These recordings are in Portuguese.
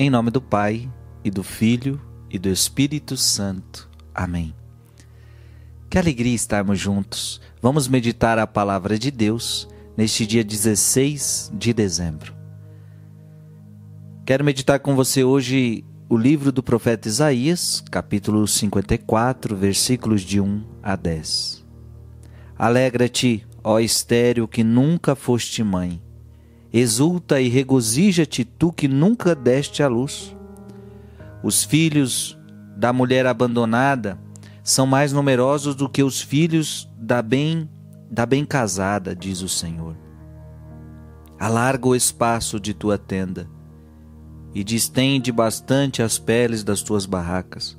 Em nome do Pai, e do Filho, e do Espírito Santo. Amém. Que alegria estarmos juntos. Vamos meditar a palavra de Deus neste dia 16 de dezembro. Quero meditar com você hoje o livro do profeta Isaías, capítulo 54, versículos de 1 a 10. Alegra-te, ó estéreo que nunca foste mãe Exulta e regozija-te, tu que nunca deste à luz. Os filhos da mulher abandonada são mais numerosos do que os filhos da bem da bem casada, diz o Senhor. Alarga o espaço de tua tenda e distende bastante as peles das tuas barracas.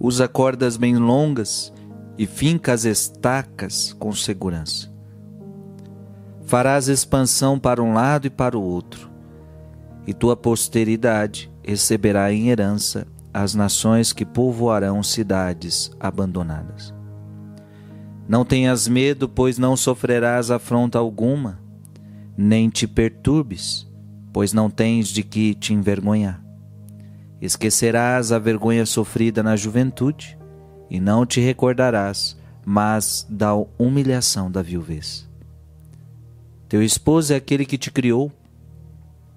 Usa cordas bem longas e finca as estacas com segurança farás expansão para um lado e para o outro, e tua posteridade receberá em herança as nações que povoarão cidades abandonadas. Não tenhas medo, pois não sofrerás afronta alguma, nem te perturbes, pois não tens de que te envergonhar. Esquecerás a vergonha sofrida na juventude, e não te recordarás, mas da humilhação da viuvez. Teu esposo é aquele que te criou.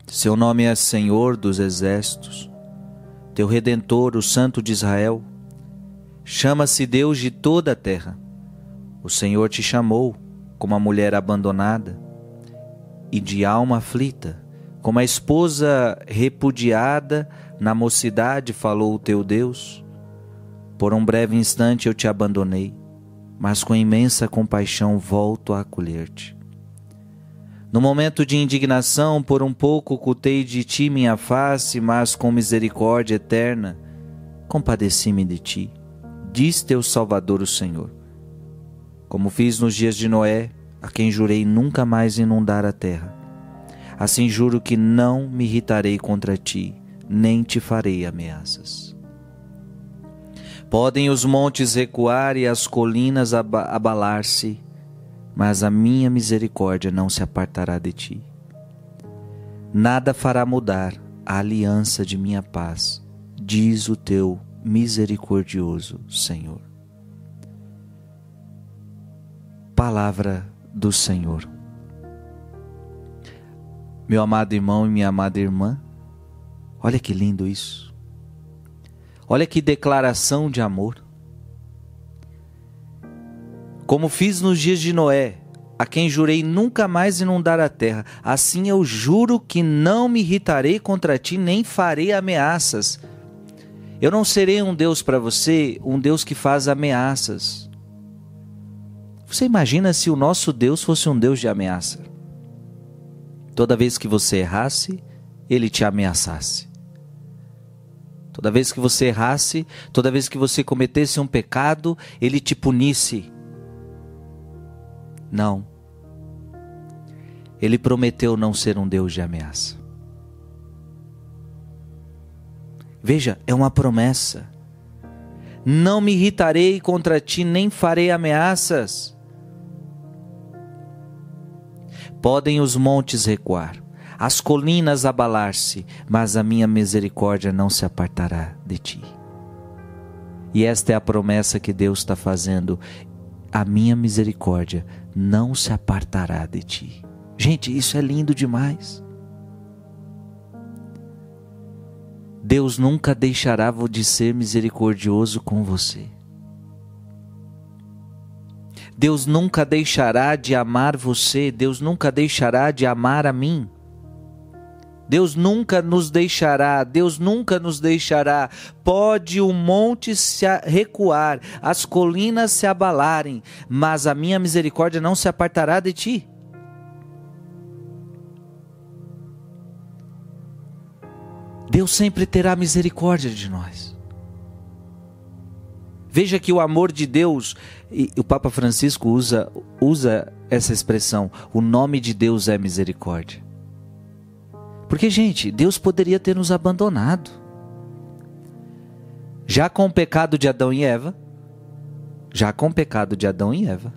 Seu nome é Senhor dos Exércitos. Teu redentor, o Santo de Israel. Chama-se Deus de toda a terra. O Senhor te chamou como a mulher abandonada e de alma aflita, como a esposa repudiada na mocidade falou o teu Deus. Por um breve instante eu te abandonei, mas com imensa compaixão volto a acolher-te. No momento de indignação, por um pouco ocultei de ti minha face, mas com misericórdia eterna, compadeci-me de ti. Diz teu Salvador o Senhor. Como fiz nos dias de Noé, a quem jurei nunca mais inundar a terra. Assim juro que não me irritarei contra ti, nem te farei ameaças. Podem os montes recuar e as colinas abalar-se, mas a minha misericórdia não se apartará de ti. Nada fará mudar a aliança de minha paz, diz o teu misericordioso Senhor. Palavra do Senhor. Meu amado irmão e minha amada irmã, olha que lindo isso. Olha que declaração de amor. Como fiz nos dias de Noé, a quem jurei nunca mais inundar a terra, assim eu juro que não me irritarei contra ti, nem farei ameaças. Eu não serei um Deus para você, um Deus que faz ameaças. Você imagina se o nosso Deus fosse um Deus de ameaça? Toda vez que você errasse, ele te ameaçasse. Toda vez que você errasse, toda vez que você cometesse um pecado, ele te punisse. Não. Ele prometeu não ser um Deus de ameaça. Veja, é uma promessa. Não me irritarei contra ti, nem farei ameaças. Podem os montes recuar, as colinas abalar-se, mas a minha misericórdia não se apartará de ti. E esta é a promessa que Deus está fazendo a minha misericórdia não se apartará de ti. Gente, isso é lindo demais. Deus nunca deixará de ser misericordioso com você. Deus nunca deixará de amar você, Deus nunca deixará de amar a mim. Deus nunca nos deixará, Deus nunca nos deixará. Pode o monte se recuar, as colinas se abalarem, mas a minha misericórdia não se apartará de ti. Deus sempre terá misericórdia de nós. Veja que o amor de Deus, e o Papa Francisco usa, usa essa expressão, o nome de Deus é misericórdia. Porque, gente, Deus poderia ter nos abandonado. Já com o pecado de Adão e Eva, já com o pecado de Adão e Eva,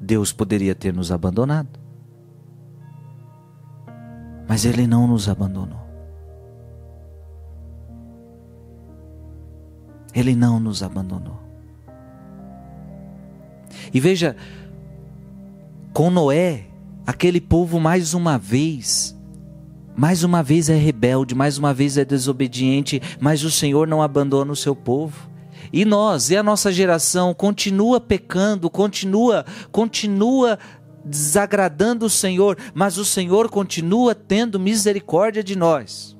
Deus poderia ter nos abandonado. Mas Ele não nos abandonou. Ele não nos abandonou. E veja, com Noé, aquele povo mais uma vez mais uma vez é rebelde, mais uma vez é desobediente, mas o Senhor não abandona o seu povo. E nós, e a nossa geração continua pecando, continua, continua desagradando o Senhor, mas o Senhor continua tendo misericórdia de nós.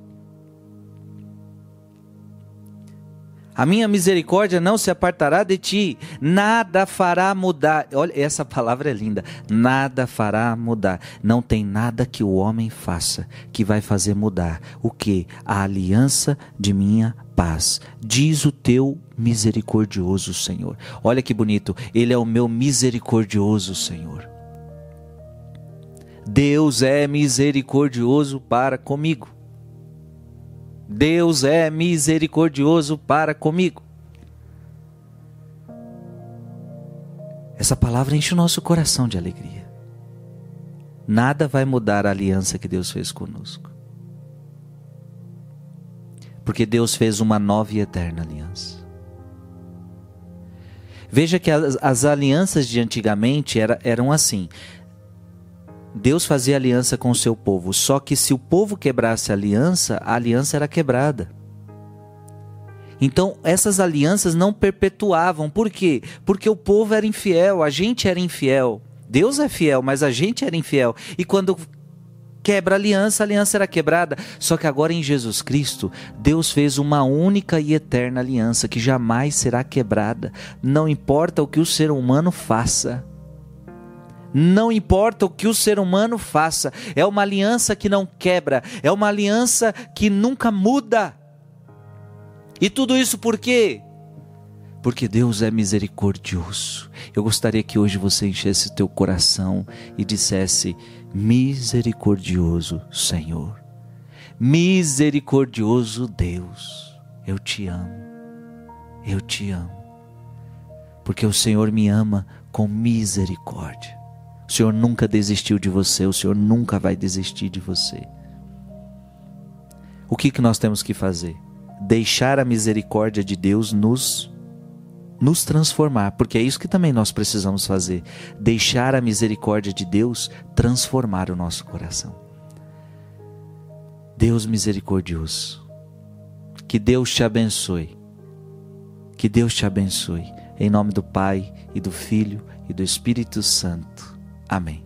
A minha misericórdia não se apartará de ti, nada fará mudar. Olha, essa palavra é linda. Nada fará mudar. Não tem nada que o homem faça que vai fazer mudar. O que? A aliança de minha paz. Diz o teu misericordioso Senhor. Olha que bonito. Ele é o meu misericordioso Senhor. Deus é misericordioso para comigo. Deus é misericordioso para comigo. Essa palavra enche o nosso coração de alegria. Nada vai mudar a aliança que Deus fez conosco. Porque Deus fez uma nova e eterna aliança. Veja que as, as alianças de antigamente era, eram assim: Deus fazia aliança com o seu povo, só que se o povo quebrasse a aliança, a aliança era quebrada. Então, essas alianças não perpetuavam. Por quê? Porque o povo era infiel, a gente era infiel. Deus é fiel, mas a gente era infiel. E quando quebra a aliança, a aliança era quebrada. Só que agora em Jesus Cristo, Deus fez uma única e eterna aliança que jamais será quebrada. Não importa o que o ser humano faça. Não importa o que o ser humano faça, é uma aliança que não quebra, é uma aliança que nunca muda. E tudo isso por quê? Porque Deus é misericordioso. Eu gostaria que hoje você enchesse teu coração e dissesse: Misericordioso Senhor, misericordioso Deus, eu te amo, eu te amo, porque o Senhor me ama com misericórdia. O Senhor nunca desistiu de você, o Senhor nunca vai desistir de você. O que, que nós temos que fazer? Deixar a misericórdia de Deus nos nos transformar, porque é isso que também nós precisamos fazer. Deixar a misericórdia de Deus transformar o nosso coração. Deus misericordioso, que Deus te abençoe. Que Deus te abençoe. Em nome do Pai e do Filho e do Espírito Santo. Amém.